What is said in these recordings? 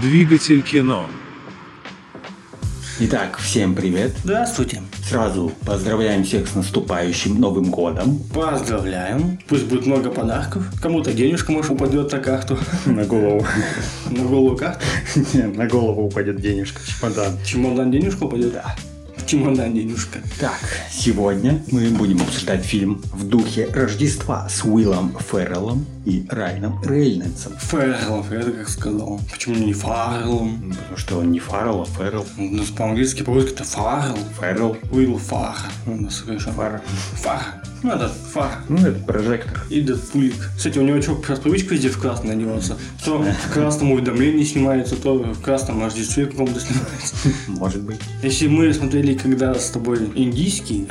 Двигатель кино. Итак, всем привет. Здравствуйте. Сразу поздравляем всех с наступающим Новым годом. Поздравляем. Пусть будет много подарков. Кому-то денежка, может, упадет на карту. На голову. На голову карту. На голову упадет денежка, чемодан. Чемодан денежка упадет? Да. Чемодан денежка. Так, сегодня мы будем обсуждать фильм в духе Рождества с Уиллом Ферреллом и Райаном Рейнольдсом. Фарреллов, я это как сказал. Почему не Фарреллом? Потому что он не Фаррелл, а Феррелл. Ну, по-английски, по-русски это Фаррелл. Феррелл. Уилл Фар. Ну, совершенно. Фар. Фар. Ну, это Фар. Ну, это прожектор. И Дэдпулик. Кстати, у него что, сейчас привычка везде в красный одеваться. То в красном уведомлении снимается, то в красном Рождестве каком-то снимается. Может быть. Если мы смотрели когда с тобой индийский,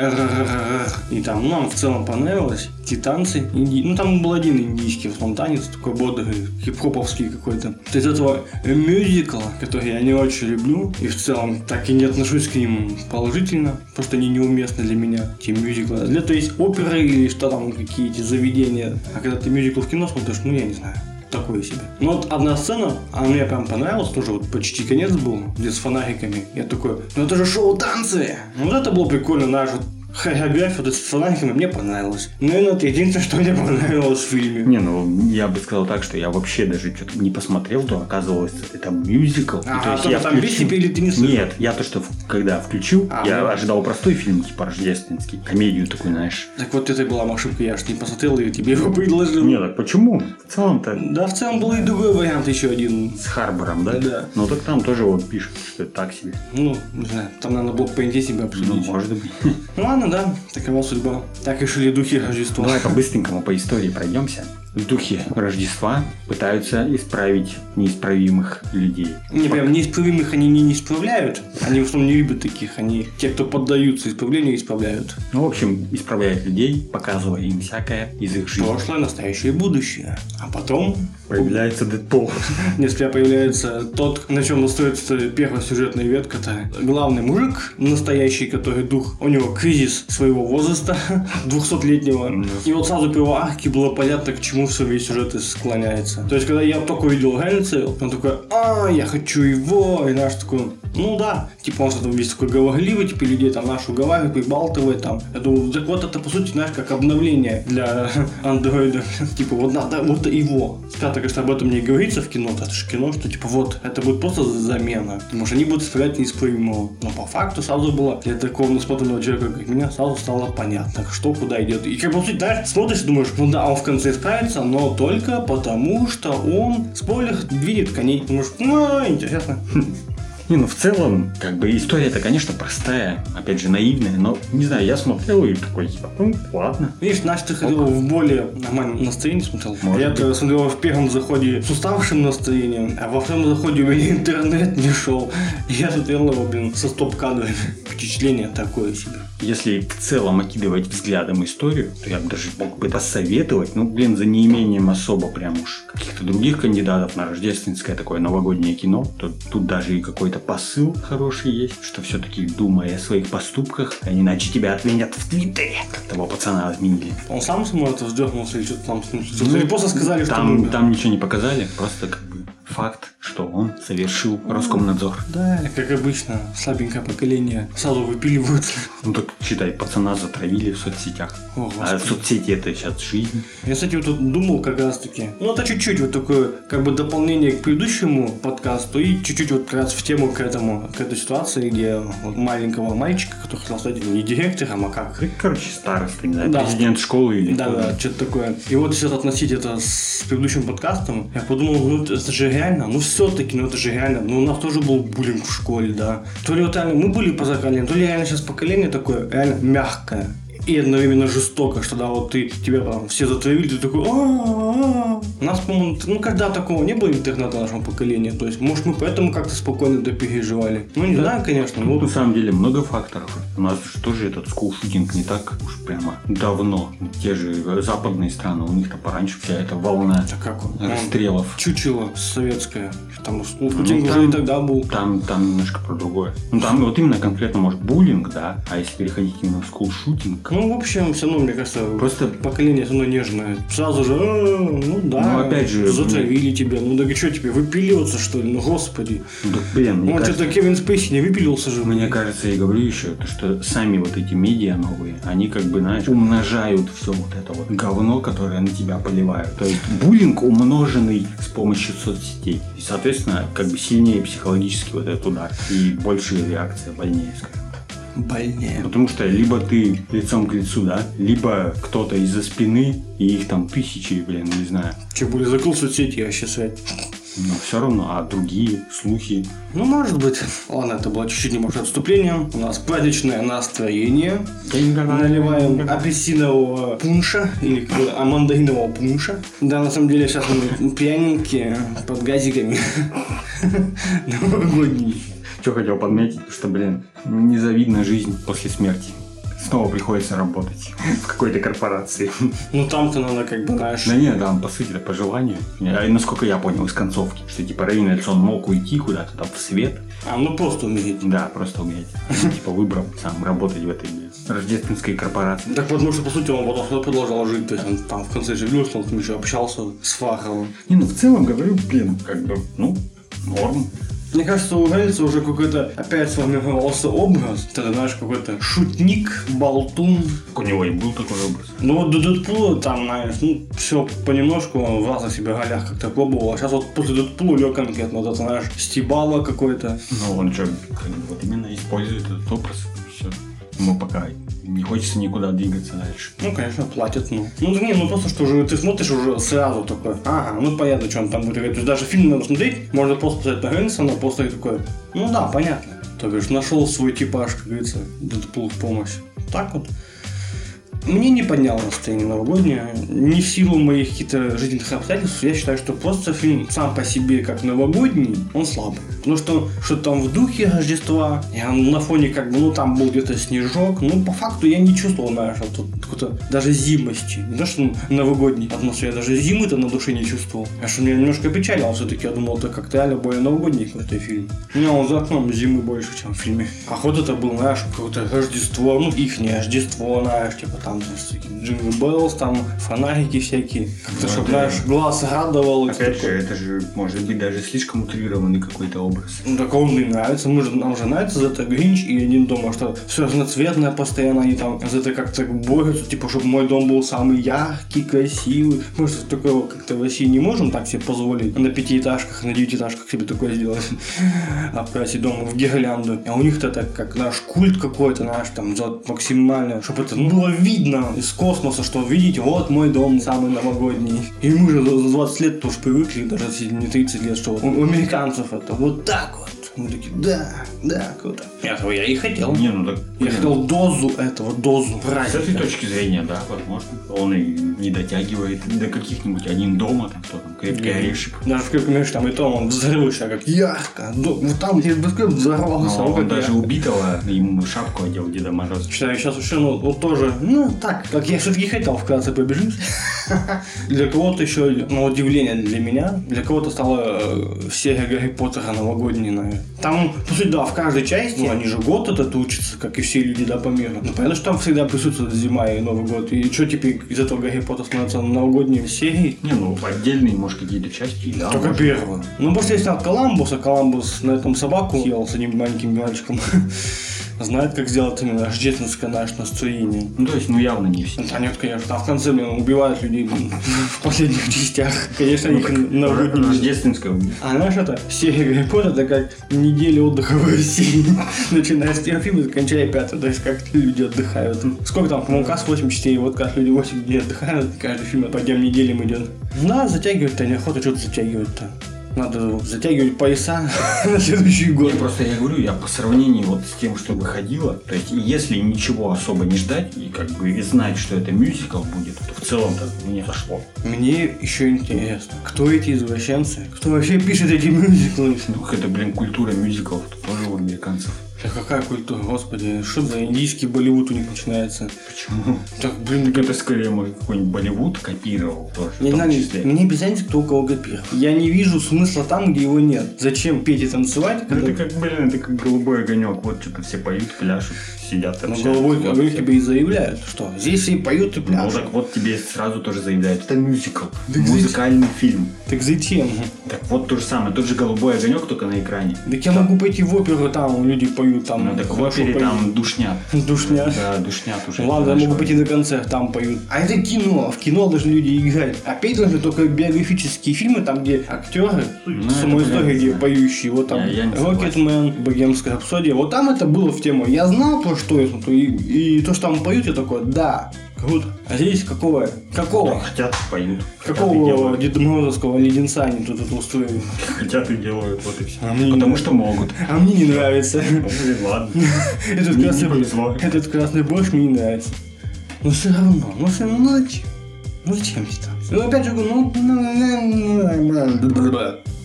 и там нам в целом понравилось, те танцы, инди... ну там был один индийский, в танец, такой бодрый, хип-хоповский какой-то. То из этого мюзикла, который я не очень люблю, и в целом так и не отношусь к ним положительно, что они неуместны для меня, те мюзиклы. Для то есть оперы или что там, какие-то заведения. А когда ты мюзикл в кино смотришь, ну я не знаю такое себе. Ну вот одна сцена, она мне прям понравилась, тоже вот почти конец был, где с фонариками. Я такой, ну это же шоу танцы! Ну вот это было прикольно, наш вот хореография вот с фонариками мне понравилось. Наверное, это единственное, что мне понравилось в фильме. Не, ну я бы сказал так, что я вообще даже что-то не посмотрел, то оказывалось это мюзикл. И А, то есть я там включил- песни пели, ты не слышал? Нет, я то, что когда включил, А, я ну. ожидал простой фильм, типа рождественский, комедию такую, знаешь. Так вот это была ошибка, я ж не посмотрел и тебе его предложил. Не, так почему? В целом-то Да, в целом был и другой вариант еще один. с Харбором, да? Да. Ну так там тоже вот пишут, что это так себе. Ну, не знаю, там надо было по себе Ну, обсудить. может быть. Ну ладно, да, такова судьба. Так решили духи Рождества. Давай по-быстренькому по истории пройдемся. В духе Рождества пытаются исправить неисправимых людей. Не, прям неисправимых они не, исправляют. Они в основном не любят таких. Они те, кто поддаются исправлению, исправляют. Ну, в общем, исправляют людей, показывая им всякое из их жизни. Прошлое, настоящее и будущее. А потом Появляется Дэдпул. несколько появляется тот, на чем строится первая сюжетная ветка. Это главный мужик, настоящий, который дух. У него кризис своего возраста, 200-летнего. И вот сразу по его арке было понятно, к чему все весь сюжет и склоняется. То есть, когда я только увидел Рейнольдса, он такой, а, я хочу его, и наш такой, ну да, типа он что-то весь такой говорливый, типа людей там наш уговаривает, прибалтывает там. Я думаю, так вот это по сути, знаешь, как обновление для андроида. Типа вот надо вот его. Когда, конечно, об этом не говорится в кино, это же кино, что типа вот, это будет просто замена. Потому что они будут исправлять неисправимого. Но по факту сразу было для такого насмотренного человека, как меня, сразу стало понятно, что куда идет. И как бы, сути, знаешь, смотришь, думаешь, ну да, он в конце исправится, но только потому, что он, спойлер, двинет коней. Думаешь, ну, интересно. Не, ну в целом, как бы история-то, конечно, простая, опять же, наивная, но, не знаю, я смотрел и такой, типа, ну, ладно. Видишь, Настя, ты ходила в более нормальном настроении смотрел. Может я быть. смотрел в первом заходе с уставшим настроением, а во втором заходе у меня интернет не шел. Я смотрел его, блин, со стоп-кадрами. Впечатление такое себе. Если в целом окидывать взглядом историю, то я бы даже мог бы посоветовать, ну, блин, за неимением особо прям уж каких-то других кандидатов на рождественское такое новогоднее кино, то тут даже и какой-то посыл хороший есть, что все-таки думая о своих поступках, а иначе тебя отменят в Твиттере, как того пацана отменили. Он сам самому это вздернулся или что-то там с ним Ну? Или просто сказали, что там, там ничего не показали, просто как бы факт, что он совершил Роскомнадзор. Да, как обычно, слабенькое поколение сразу выпиливают. Ну так считай, пацана затравили в соцсетях. О, А соцсети это сейчас жизнь. Я, кстати, вот тут думал как раз таки. Ну, это чуть-чуть вот такое, как бы дополнение к предыдущему подкасту и чуть-чуть вот как раз в тему к этому, к этой ситуации, где вот маленького мальчика, который хотел стать не директором, а как короче, староста, не знаю, Да. президент школы или да, да, что-то такое. И вот если относить это с предыдущим подкастом, я подумал, ну это же реально, ну все-таки, ну это же реально, ну у нас тоже был буллинг в школе, да. То ли вот реально мы были по то ли реально сейчас поколение такое реально мягкое. И одновременно жестоко, что да, вот ты, тебя там все затравили, ты такой. У нас, по-моему, ну когда такого не было интернета нашего поколения, то есть, может, мы поэтому как-то спокойно это переживали. Ну, не знаю, конечно, Ну, ну, на самом деле много факторов. У нас же тоже этот скулшутинг не так уж прямо давно. Те же западные страны, у них-то пораньше вся эта волна как он? Он расстрелов. Чучело советское. Там Ну, Путин уже и тогда был. Там, там немножко про другое. Ну, там вот именно конкретно, может, буллинг, да, а если переходить именно в скулшутинг, Ну, Ну, в общем, все равно, мне кажется, Просто поколение все равно нежное. Сразу же, «А, ну да, Ну, опять же, затравили тебя. Ну, да что тебе, выпиливаться, что ли? Ну, господи. да, блин, мне Ну, кажется, что-то Кевин Спейси не выпилился же. Мне кажется, я говорю еще, то, что сами вот эти медиа новые, они как бы, знаешь, умножают все вот это вот говно, которое на тебя поливают. То есть буллинг умноженный с помощью соцсетей. И, соответственно, как бы сильнее психологически вот этот удар. И больше реакция больнее, скажем. Больнее. Потому что либо ты лицом к лицу, да, либо кто-то из-за спины, и их там тысячи, блин, не знаю. Че, более закрыл соцсети, вообще свет. Но все равно, а другие слухи. Ну, может быть. Ладно, это было чуть-чуть небольшое отступление. У нас праздничное настроение. Наливаем апельсинового пунша или а мандаринового пунша. Да, на самом деле сейчас мы пьяненькие, под газиками. Новогодний. Что хотел подметить, что, блин, незавидна жизнь после смерти. Снова приходится работать в какой-то корпорации. Ну, там-то надо как бы, знаешь... Да нет, там, по сути, это по желанию. А насколько я понял из концовки, что, типа, Рейнольдс, он мог уйти куда-то там в свет. А, ну просто умереть. Да, просто уметь. Типа, выбрал сам работать в этой рождественской корпорации. Так потому что, по сути, он потом продолжал жить. То есть он там в конце живется, он там еще общался с Фаховым. Не, ну, в целом, говорю, блин, как бы, ну, норм. Мне кажется, у Рельса уже какой-то опять сформировался образ. Ты знаешь, какой-то шутник, болтун. У него и был такой образ. Ну вот до Дэдпула там, знаешь, ну, все понемножку он в разных себе ролях как-то пробовал. А сейчас вот после Дэдпула лег конкретно, вот это, знаешь, стебало какой-то. Ну, он что, вот именно использует этот образ. Все. Ему пока не хочется никуда двигаться дальше. Ну, конечно, платят, ну. Ну, не, ну просто, что уже ты смотришь уже сразу такой, ага, ну понятно, что он там будет говорить. То есть даже фильм надо смотреть, можно просто посмотреть на Рэнсона, просто и такой, ну да, понятно. То бишь, нашел свой типаж, как говорится, Дэдпул в помощь. Так вот. Мне не подняло настроение новогоднее. Не в силу моих каких-то жизненных обстоятельств. Я считаю, что просто фильм сам по себе, как новогодний, он слабый. Потому что что там в духе Рождества, я на фоне как бы, ну там был где-то снежок. Ну, по факту я не чувствовал, знаешь, вот тут какой-то даже зимости. Не то, что новогодний атмосфера, я даже зимы-то на душе не чувствовал. А что меня немножко печалило все-таки. Я думал, это как-то реально более новогодний какой-то фильм. У меня он за окном зимы больше, чем в фильме. А ход это был, знаешь, какое-то Рождество, ну, их Рождество, знаешь, типа там Jingle Bells, там фонарики всякие. Как-то, Ну, чтобы, это- знаешь, глаз радовал. Опять же, такое. это же может быть даже слишком утрированный какой-то образ. Ну, так он мне нравится. Мы же, нам же нравится за это Гринч и один дома, что все разноцветное постоянно, они там за это как-то борются, типа, чтобы мой дом был самый яркий, красивый. Мы же такого как-то в России не можем так себе позволить на пятиэтажках, на девятиэтажках себе такое сделать. Окрасить дом в гирлянду. А у них-то так как наш культ какой-то, наш там максимально, чтобы это было видно из космоса, что видите, вот мой дом самый новогодний. И мы же за за 20 лет тоже привыкли, даже не 30 лет, что у американцев это вот так вот. Мы такие, да, да, круто. Я этого я и хотел. Не, ну так... Я хотел дозу этого, дозу С этой точки зрения, да, возможно. Он и не дотягивает до каких-нибудь один дома, там кто там, крепкий орешек. Даже в крепком там и то он взрываешься, как ярко. До- Вот там где бэткэп взорвался. Но ну, он даже ярко. убитого ему шапку одел Деда Мороза. Считаю, сейчас вообще, ну, вот тоже, ну, так, как я все-таки хотел вкратце побежить. Для кого-то еще, на удивление для меня, для кого-то стала э, серия Гарри Поттера новогодней, наверное. Там, по сути, да, в каждой части, ну, они же год этот учатся, как и все люди, да, по миру. Ну, понятно, что там всегда присутствует зима и Новый год. И что теперь из этого Гарри Поттер становится новогодней серией? Не, ну отдельные, может, какие-то части. Да, Только может. первую. Ну, после снял Коламбус, а Коламбус на этом собаку съел с одним маленьким мальчиком. Знает, как сделать именно рождественское наше настроение. Ну, то есть, ну, явно не все. Да нет, конечно. А в конце, блин, убивают людей блин, в последних частях. Конечно, Ну, их новогодние. Рождественское убийство. А знаешь, это серия Гарри Поттер, это как неделя отдыха в России. Начиная с первого фильма, заканчивая пятый. То есть, как люди отдыхают. Сколько там, по-моему, КАС 84, вот как люди 8 дней отдыхают. Каждый фильм по дням неделям идет. Да, затягивать-то неохота, что-то затягивать-то. Надо затягивать пояса на следующий год. Я просто я говорю, я по сравнению вот с тем, что выходило, то есть если ничего особо не ждать и как бы и знать, что это мюзикл будет, то в целом-то мне зашло. Мне еще интересно, кто эти извращенцы? Кто вообще пишет эти мюзиклы? Ну, это, блин, культура мюзиклов тоже у американцев. Да какая культура, господи, что за индийский Болливуд у них начинается? Почему? Так, блин, Так это скорее мой какой-нибудь Болливуд копировал тоже. Не знаю, мне без разницы, кто у кого копировал. Я не вижу смысла там, где его нет. Зачем петь и танцевать, Ну, когда... это как, блин, это как голубой огонек. Вот что-то все поют, пляшут, сидят Ну, общаются. головой Вот огонек тебе и заявляют, что здесь все поют и Ну пляшут. так вот тебе сразу тоже заявляют. Это мюзикл, Да музыкальный фильм. Так зачем? Так вот то же самое, тот же голубой огонек, только на экране. Так я могу пойти в оперу, там люди поют, там Ну так в опере поют. там душнят. Душня. Да, душнят уже. Ладно, я могу пойти на концерт, там поют. А это кино. В кино должны люди играть. А петь должны только биографические фильмы, там, где актеры, Ну, самой это истории, где поющие. Вот там Рокетмен, Богемская рапсодия. Вот там это было в тему. Я знал, про что я смотрю. И, и то, что там поют, я такой, да, круто. А здесь какого? Какого? Хотят, поют. Хотят и Какого. Деда Морозовского леденца они тут это устроили? Хотят и делают, вот и все. А мне Потому не- что могут. А мне не нравится. Ну, ладно. Этот Не- не красный, повезло. этот красный борщ мне не нравится. Но все равно, ну все равно, ну зачем? Ну зачем мне там? Ну опять же, говорю, ну, ну, ну,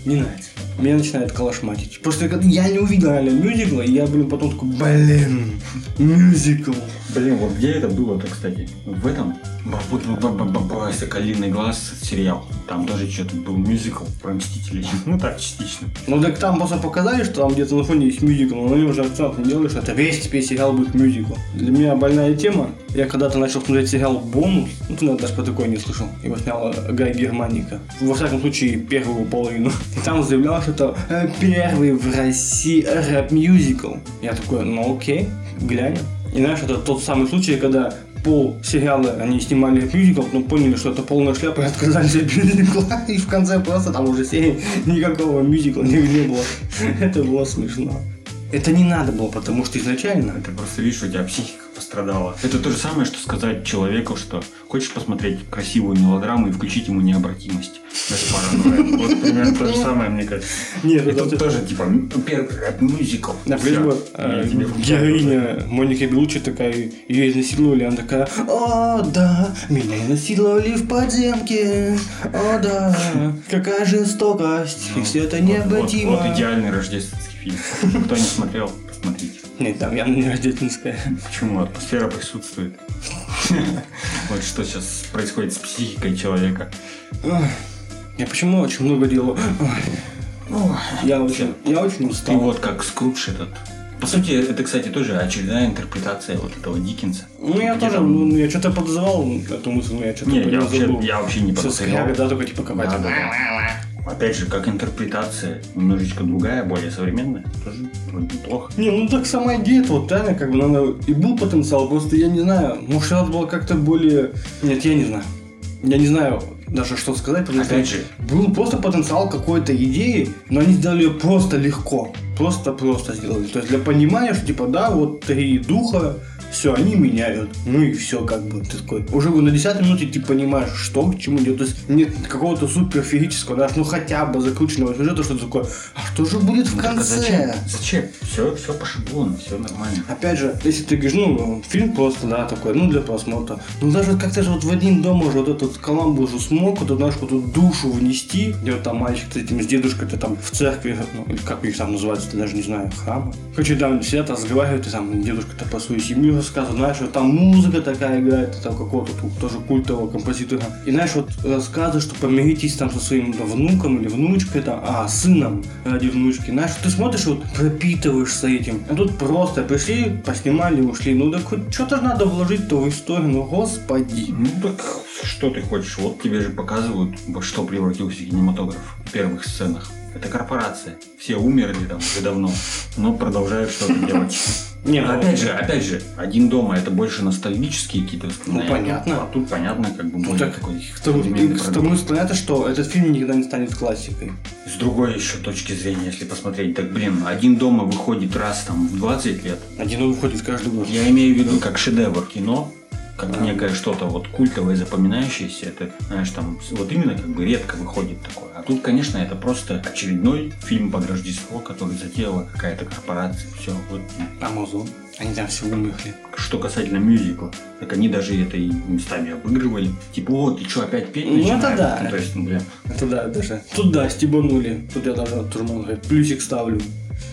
не нравится. Меня начинает колошматить. Просто когда я не увидел реально мюзикла, и я, блин, потом такой, блин, мюзикл. Блин, вот где это было-то, кстати? В этом? Соколиный глаз сериал. Там тоже что-то был мюзикл про Мстителей. Ну так, частично. Ну так там просто показали, что там где-то на фоне есть мюзикл, но они уже акцент не делают, что это весь теперь сериал будет мюзикл. Для меня больная тема. Я когда-то начал смотреть сериал «Бонус», ну ты, наверное, даже про такое не слышал, его сняла Гай Германика. Во всяком случае, первую половину. И там заявлял, что это э, первый в России рэп-мюзикл. Я такой, ну окей, глянем. И знаешь, это тот самый случай, когда пол сериала они снимали мюзикл, но поняли, что это полная шляпа и отказались от мюзикла. И в конце просто там уже серии никакого мюзикла не, было. Это было смешно. Это не надо было, потому что изначально... Это просто, видишь, у тебя психика пострадала. Это то же самое, что сказать человеку, что хочешь посмотреть красивую мелодраму и включить ему необратимость. Паранойи. Вот примерно то же самое, мне кажется. Нет, это- тут тоже, типа, м, первый рэп-мюзикл. Например, э, героиня Моника Белучи такая, ее изнасиловали, она такая, о, да, меня изнасиловали в подземке, о, да, какая жестокость, и все это необратимо. Вот идеальный рождественский фильм. Кто не смотрел, посмотрите. Нет, там явно не рождественская. Почему? Атмосфера присутствует. Вот что сейчас происходит с психикой человека. Я почему очень много делаю? Я очень, я очень Ты устал. вот как Скрудж этот. По сути, это, кстати, тоже очередная интерпретация вот этого Диккенса. Ну, я тоже, там- ну, я что-то подозревал эту мысль, но я что-то Не, я вообще, я вообще не Все подозревал. скряга, да, только типа какая-то. Да, да, Опять же, как интерпретация, немножечко другая, более современная. Тоже вроде неплохо. Не, ну так сама идея, вот реально, как бы надо... И был потенциал, просто я не знаю, может надо было как-то более... Нет, я не знаю. Я не знаю даже что сказать, потому Опять что же, был просто потенциал какой-то идеи, но они сделали ее просто легко. Просто-просто сделали. То есть для понимания, что типа, да, вот три духа, все, они меняют. Ну и все, как бы, ты такой. Уже на 10 минуте ты понимаешь, что к чему идет. То есть нет какого-то суперфигического, даже, ну хотя бы закрученного сюжета, что ты такое, а что же будет в ну а конце? зачем? Зачем? Все, все по шаблону, все нормально. Опять же, если ты говоришь, ну, фильм просто, да, такой, ну, для просмотра. Ну, даже как-то же вот в один дом уже вот этот Коламбус же смог, вот, эту, знаешь, вот эту душу внести, где вот там мальчик с этим, с дедушкой-то там в церкви, ну, или как их там называется, я даже не знаю, храмы. Короче, там сидят, разговаривают, и там дедушка-то про свою семью рассказывает, знаешь, вот там музыка такая играет, там какого-то тоже культового композитора. И знаешь, вот рассказы, что помиритесь там со своим да, внуком или внучкой, там, а, сыном ради внучки. Знаешь, ты смотришь, вот пропитываешься этим. А тут просто пришли, поснимали, ушли. Ну так хоть что-то надо вложить-то в историю, ну господи. Ну так что ты хочешь? Вот тебе же показывают, во что превратился кинематограф в первых сценах. Это корпорация. Все умерли там уже давно, но продолжают что-то делать. Не, ну, Опять же, опять же, один дома это больше ностальгические какие-то воспоминания. Ну, понятно. А тут понятно, как бы Ну так, такой к тому, к тому понятно, что этот фильм никогда не станет классикой. С другой еще точки зрения, если посмотреть, так блин, один дома выходит раз там в 20 лет. Один выходит каждый год. Я имею в виду как шедевр кино, как некое что-то вот культовое, запоминающееся. Это, знаешь, там вот именно как бы редко выходит такое. А тут, конечно, это просто очередной фильм под Рождество, который затеяла какая-то корпорация. Все, вот. Амазон. Они там все умерли. Что касательно мюзикла, так они даже это и местами обыгрывали. Типа, вот, ты что, опять петь Ну, это начинаешь? да. Ну, то есть, ну, блин, Это да, даже. Тут да, стебанули. Тут я даже тоже могу сказать, плюсик ставлю.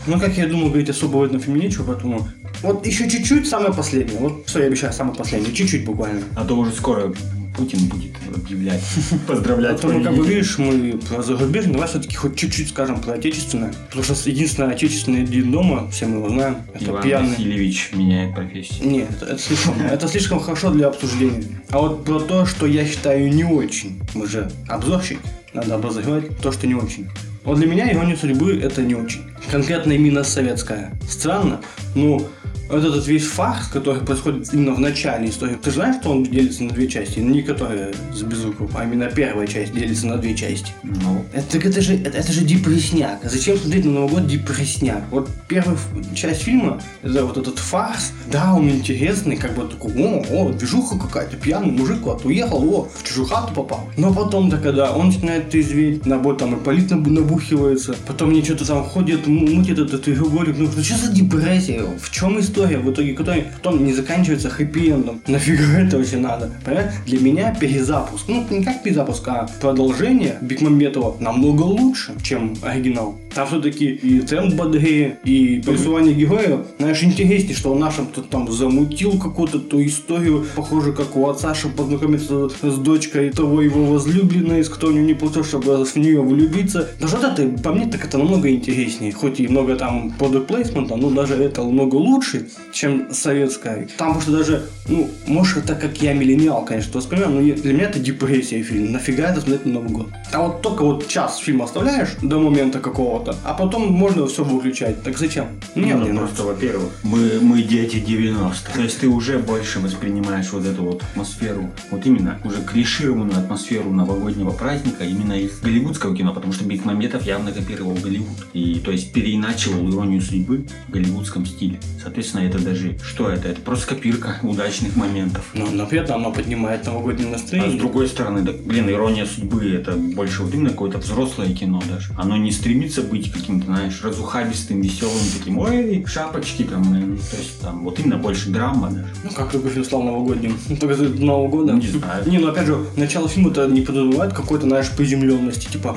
Ну, как я думал, говорить особо в этом фильме нечего, поэтому... Вот еще чуть-чуть, самое последнее. Вот все, я обещаю, самое последнее. Чуть-чуть буквально. А то уже скоро Путин будет объявлять, поздравлять Поэтому, как бы, видишь, мы про зарубежное, давай все-таки хоть чуть-чуть скажем про отечественное. Потому что единственное отечественное один дома, все мы его знаем, это Иван пьяный. Васильевич меняет профессию. Нет, это слишком, это слишком хорошо для обсуждения. А вот про то, что я считаю не очень, мы же обзорщик, надо обозревать то, что не очень. Вот для меня ирония судьбы это не очень. Конкретно именно советская. Странно, но вот этот весь фарс, который происходит именно в начале истории, ты знаешь, что он делится на две части? Не которая с Безруковым, а именно первая часть делится на две части. Ну, Это, так это же, это, это же депрессняк. Зачем смотреть на Новый год депрессняк? Вот первая часть фильма, это вот этот фарс, да, он интересный, как бы такой, о, о, движуха какая-то, пьяный мужик куда-то уехал, о, в чужую хату попал. Но потом-то, когда он начинает трезветь, на бот там и полит наб- набухивается, потом мне что-то там ходит, мутит этот треугольник, ну, ну что за депрессия? В чем история, в итоге, которая потом не заканчивается хэппи-эндом? Нафига это вообще надо? Понимаешь? Для меня перезапуск, ну, не как перезапуск, а продолжение Бекмамбетова намного лучше, чем оригинал. Там все-таки и темп бодрее, и пересувание героев, знаешь, интереснее, что он нашим тут там замутил какую-то ту историю, похоже, как у отца, чтобы познакомиться с дочкой того его возлюбленной, с которой у него не получилось, чтобы в нее влюбиться. Даже вот это, по мне, так это намного интереснее. Хоть и много там product placement, но даже это намного лучше, чем советская. Там потому что даже, ну, может, это как я миллениал, конечно, воспринимаю, но я- для меня это депрессия фильм. Нафига это смотреть на Новый год? А вот только вот час фильм оставляешь до момента какого-то, а потом можно все выключать. Так зачем? Нет, ну, надо. просто, во-первых, мы, мы дети 90-х. То есть ты уже больше воспринимаешь вот эту вот атмосферу, вот именно уже клишированную атмосферу новогоднего праздника именно из голливудского кино, потому что Бекмамбетов явно копировал Голливуд. И то есть переиначивал иронию судьбы в голливудском стиле. Соответственно, это даже, что это? Это просто копирка удачных моментов. Но, но при этом оно поднимает новогоднее А с настроение. другой стороны, да, блин, ирония судьбы это больше вот именно какое-то взрослое кино даже. Оно не стремится быть каким-то, знаешь, разухабистым, веселым, таким, ой, шапочки там, блин. то есть там вот именно больше драма даже. Ну, как только фильм стал новогодним. Только из Нового года. Не знаю. Не, ну опять же, начало фильма-то не подразумевает какой-то, знаешь, приземленности. Типа,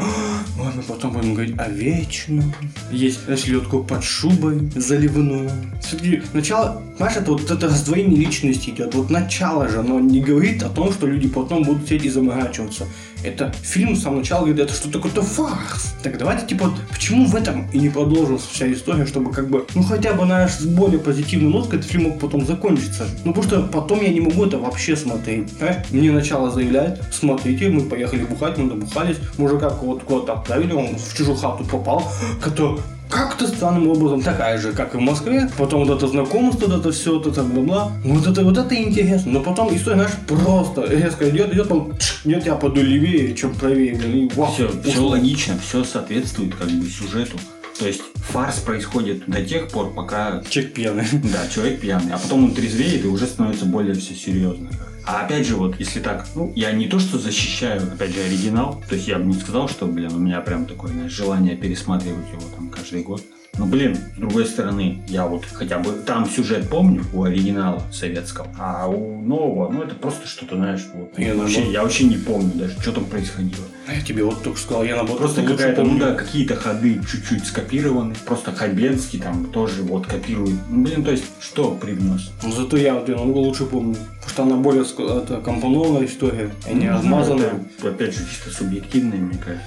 ой, мы потом будем говорить о вечном. Есть селедку под шубой заливную. Все-таки начало, знаешь, это вот это раздвоение личности идет. Вот начало же, оно не говорит о том, что люди потом будут сидеть и заморачиваться. Это фильм с самого начала говорит, это что такое-то фарс. Так давайте, типа, почему в этом и не продолжилась вся история, чтобы как бы, ну хотя бы, знаешь, с более позитивной ноткой этот фильм мог потом закончиться. Ну потому что потом я не могу это вообще смотреть. Понимаешь? Мне начало заявляет, смотрите, мы поехали бухать, мы набухались, мужика вот куда-то отправили, он в чужую хату попал, который как-то странным образом такая же, как и в Москве. Потом вот это знакомство, вот это все, вот это бла-бла. Ну, Вот это, вот это интересно. Но потом история, знаешь, просто резко идет, идет, он тш, нет, я пойду левее, чем правее. и вау, Все, все логично, все соответствует как бы сюжету. То есть фарс происходит до тех пор, пока Чек пьяный. Да, человек пьяный, а потом он трезвеет и уже становится более все серьезно. А опять же, вот, если так, ну, я не то, что защищаю, опять же, оригинал, то есть я бы не сказал, что, блин, у меня прям такое, знаешь, желание пересматривать его там каждый год. Но, блин, с другой стороны, я вот хотя бы там сюжет помню у оригинала советского, а у нового, ну, это просто что-то, знаешь, вот, Я вообще, наоборот. я вообще не помню даже, что там происходило. А я тебе вот только сказал, я наоборот Просто какая-то, ну да, какие-то ходы чуть-чуть скопированы. Просто Хабенский там тоже вот копирует. Ну, блин, то есть, что привнес? Но зато я вот ее намного лучше помню. Потому что она более это, компонованная история, а не Ну, размазанная. это, опять же, чисто субъективное, мне кажется.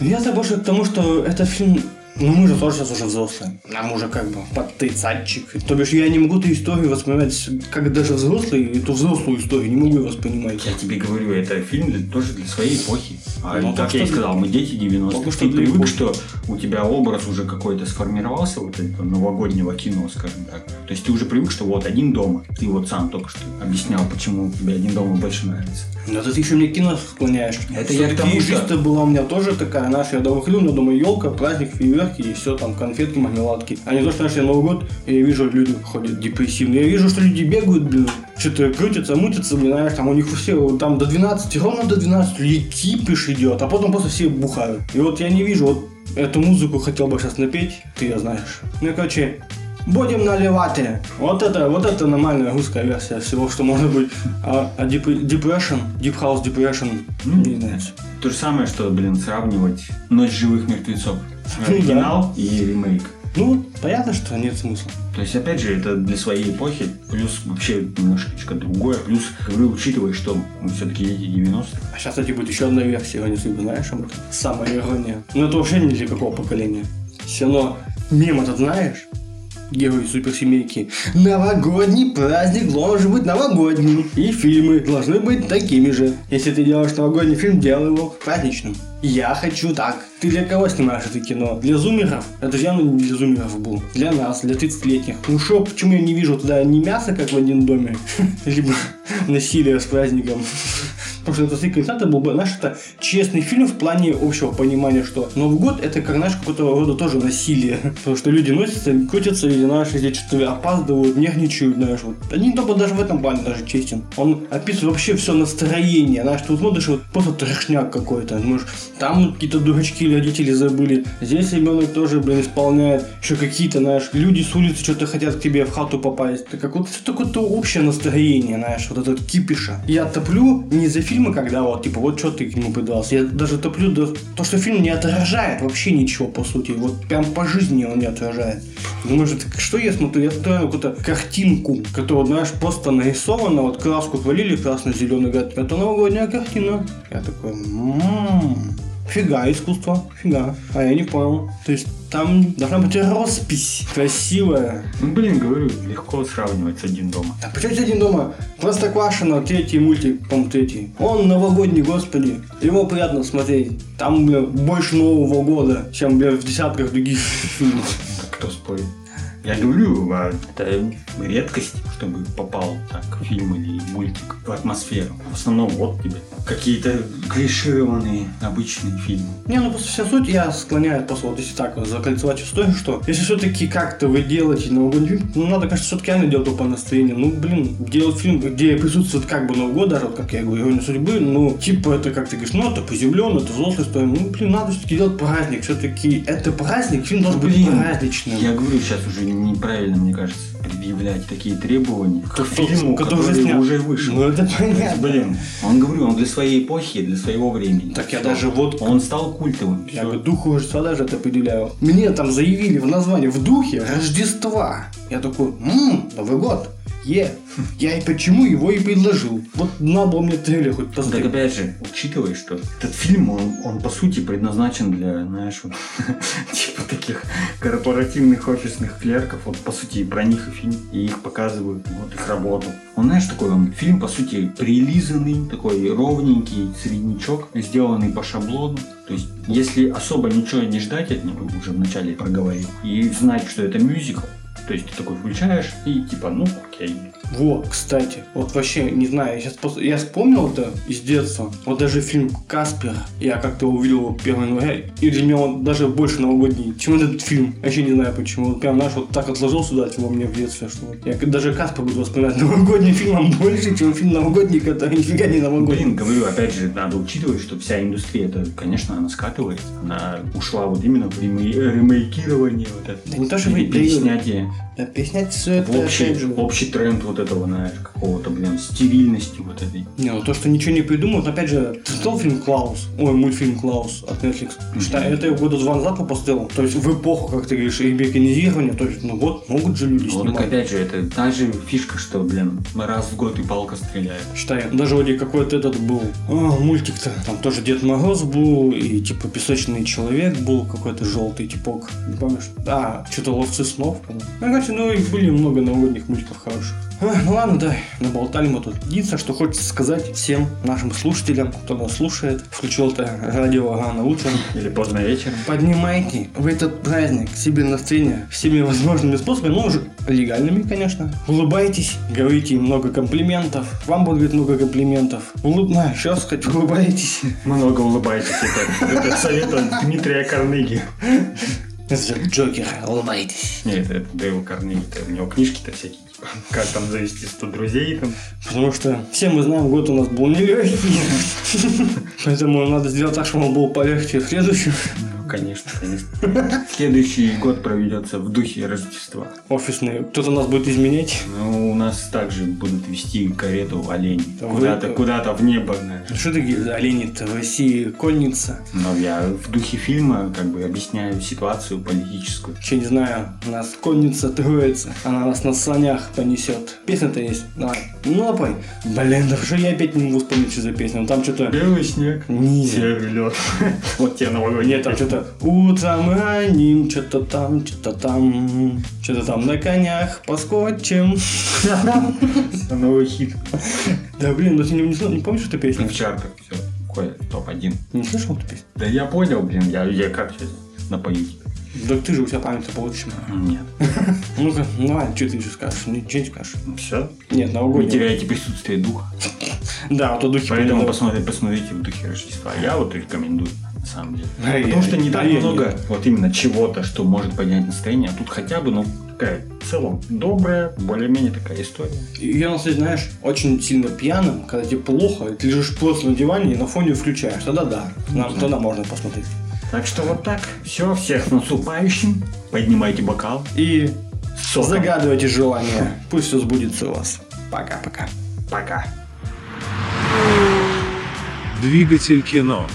Но Я-то больше к тому, что этот фильм ну, мы же тоже сейчас уже взрослые. Нам уже как бы под тридцатчик. То бишь, я не могу эту историю воспринимать как даже взрослый, эту взрослую историю, не могу ее воспринимать. Я тебе говорю, это фильм для- тоже для своей эпохи. А Ну, как я и сказал, мы дети 90-х. Только что Ты привык, эпохи. что у тебя образ уже какой-то сформировался, вот этого новогоднего кино, скажем так. То есть ты уже привык, что вот один дома. Ты вот сам только что объяснял, почему тебе один дома больше нравится. Но ты еще мне кино склоняешь. Это я к тому, что- была у меня тоже такая, знаешь, я дома ходил, меня дома елка, праздник, фейерверки и все там, конфетки, мармеладки. А не то, что, знаешь, я Новый год, и я вижу, люди ходят депрессивные. Я вижу, что люди бегают, блин, что-то крутятся, мутятся, блин, знаешь, там у них все там до 12, ровно до 12 людей кипиш идет, а потом просто все бухают. И вот я не вижу, вот эту музыку хотел бы сейчас напеть, ты ее знаешь. Ну, короче, Будем наливать. Вот это, вот это нормальная русская версия всего, что может быть. А, а deep, depression, deep house depression, Ну, не знаю. То же самое, что, блин, сравнивать «Ночь живых мертвецов». Оригинал и ремейк. Ну, понятно, что нет смысла. То есть, опять же, это для своей эпохи, плюс вообще немножечко другое, плюс, говорю, учитывая, что все-таки дети 90-х. А сейчас, кстати, будет еще одна версия, если ты знаешь об этом. Самая ирония. Но это вообще не для какого поколения. Все равно мем этот знаешь? Герои суперсемейки. Новогодний праздник должен быть новогодний. И фильмы должны быть такими же. Если ты делаешь новогодний фильм, делай его праздничным. Я хочу так. Ты для кого снимаешь это кино? Для зумеров? Это явно не для зумеров был. Для нас, для 30-летних. Ну что, почему я не вижу туда не мясо, как в один доме, либо насилие с праздником? Потому что это «Три концерта» был бы, знаешь, это честный фильм в плане общего понимания, что Новый год это, как, знаешь, какого-то рода тоже насилие. Потому что люди носятся, крутятся, и, знаешь, здесь что-то опаздывают, нервничают, знаешь, вот. Они только даже в этом плане даже честен. Он описывает вообще все настроение, знаешь, ты вот смотришь, вот просто трешняк какой-то, думаешь, там какие-то дурачки родители забыли, здесь ребенок тоже, блин, исполняет, еще какие-то, знаешь, люди с улицы что-то хотят к тебе в хату попасть. Это как вот все такое-то общее настроение, знаешь, вот этот кипиша. Я топлю не за фильмы, когда вот, типа, вот что ты к нему придался. Я даже топлю до... то, что фильм не отражает вообще ничего, по сути. Вот прям по жизни он не отражает. Думаешь, это что я смотрю? Я смотрю какую-то картинку, которая, знаешь, просто нарисована, вот краску творили красно-зеленый, говорят, это новогодняя картина. Я такой, м-м-м. Фига искусство, фига. А я не понял. То есть там должна быть роспись красивая. Ну, блин, говорю, легко сравнивать с «Один дома». А почему один дома? Простоквашино, третий мультик, по-моему, третий. Он новогодний, господи. Его приятно смотреть. Там бля, больше Нового года, чем бля, в десятках других фильмов. Кто спорит? Я говорю, а это редкость, чтобы попал так фильм или мультик в атмосферу. В основном вот тебе какие-то клишированные обычные фильмы. Не, ну просто вся суть я склоняю просто вот если так вот закольцевать историю, что если все-таки как-то вы делаете новогодний фильм, ну надо, конечно, все-таки реально делать его по настроению. Ну, блин, делать фильм, где присутствует как бы Новый год, даже вот как я говорю, ирония судьбы, ну, типа это как ты говоришь, ну это поземленно, это взрослая история. Ну, блин, надо все-таки делать праздник. Все-таки это праздник, фильм должен быть Блин, праздничным. Я говорю сейчас уже неправильно, мне кажется, предъявлять такие требования к Который- фильму, который который, уже уже вышел. Ну, это понятно. Блин, он говорю, он для своей эпохи, для своего времени. Так я даже вот Он стал культовым. Я бы духу Рождества даже это определяю. Мне там заявили в названии в духе Рождества. Я такой, ммм, Новый год. Е. Я и почему его и предложил. Вот надо было мне трейлер хоть Так посмотреть. опять же, учитывая, что этот фильм, он, он по сути предназначен для, знаешь, вот, типа таких корпоративных офисных клерков, вот по сути про них и фильм, и их показывают, вот их работу. Он, знаешь, такой он фильм, по сути, прилизанный, такой ровненький среднячок, сделанный по шаблону. То есть, если особо ничего не ждать от него, уже вначале проговорил, и знать, что это мюзикл, то есть ты такой включаешь и типа, ну окей. Вот, кстати, вот вообще, не знаю, я сейчас я вспомнил это из детства. Вот даже фильм «Каспер», я как-то увидел его 1 января, и для меня он даже больше новогодний, чем этот фильм. Вообще не знаю почему. Вот прям, знаешь, вот так отложил сюда его мне в детстве, что вот я даже «Каспер» буду воспринимать новогодним фильмом больше, чем фильм новогодний, который нифига не новогодний. Блин, говорю, опять же, надо учитывать, что вся индустрия, это, конечно, она скатывается. Она ушла вот именно в ремей- ремейкирование, вот это. Да не то, что переснятие. Да, Объяснять все это, В общий, общий тренд вот этого, знаешь, какого-то, блин, стерильности вот этой. Не, ну то, что ничего не придумают, опять же, ты смотрел фильм «Клаус»? Ой, мультфильм «Клаус» от Netflix. Считай, это я года два назад его посмотрел. То есть в эпоху, как ты говоришь, американизирования, то есть, ну вот, могут же люди Вот снимать. опять же, это та же фишка, что, блин, раз в год и палка стреляет. Считай, даже вроде какой-то этот был а, мультик-то. Там тоже Дед Мороз был, и типа песочный человек был, какой-то желтый типок. Не помнишь? Да, что-то ловцы снов, по-моему. Ну, короче, ну и были много новогодних мультиков хороших. Ну ладно, да, наболтали мы тут. Единственное, что хочется сказать всем нашим слушателям, кто нас слушает, включил это радио рано утром, Или поздно вечером. Поднимайте в этот праздник себе настроение всеми возможными способами, ну, уже легальными, конечно. Улыбайтесь, говорите им много комплиментов. Вам будет много комплиментов. Улыбна, раз сказать, улыбайтесь. Много улыбайтесь, это, это совет от Дмитрия же Джокер, улыбайтесь. Нет, это, Дэйл Карнеги, у него книжки-то всякие, как там завести 100 друзей, там. Потому что все мы знаем, год у нас был нелегкий. Поэтому надо сделать так, чтобы он был полегче в следующем. Конечно, конечно. Следующий год проведется в духе Рождества. Офисные. Кто-то нас будет изменять. Ну, у нас также будут вести карету оленей. Вы- Куда-то, куда-то в небо, наверное. Что такие олени-то в России? Конница. Но я в духе фильма как бы объясняю ситуацию политическую. Че не знаю, у нас конница троица, она нас на санях понесет. Песня-то есть, давай. Ну, напой. Блин, да что я опять не могу вспомнить, что за песня. Ну, Там что-то... Белый снег, Нет. серый лед. Вот тебе новогодний. Нет, там что-то утром ранним, что-то там, что-то там, что-то там на конях поскочим. Новый хит. Да блин, ну ты не, помнишь эту песню? В чартах все. Какой топ-1. Не слышал эту песню? Да я понял, блин, я, я как сейчас напою? Да ты же у тебя память получше. Нет. Ну-ка, ну ладно, что ты еще скажешь? Ничего не скажешь. Все. Нет, Вы новогодний. теряете присутствие духа. Да, вот у духи Поэтому посмотрите, посмотрите в духе Рождества. Я вот рекомендую, на самом деле. А я- Потому что не да, так я много нет. вот именно чего-то, что может поднять настроение. А тут хотя бы, ну, такая в целом добрая, более-менее такая история. Я, кстати, знаешь, очень сильно пьяным, когда тебе плохо, и ты лежишь просто на диване и на фоне включаешь. Тогда да, нам, тогда можно посмотреть. Так что вот так. Все, всех с наступающим. Поднимайте бокал. И соком. загадывайте желание. Пусть все сбудется у вас. Пока-пока. Пока. Двигатель кино.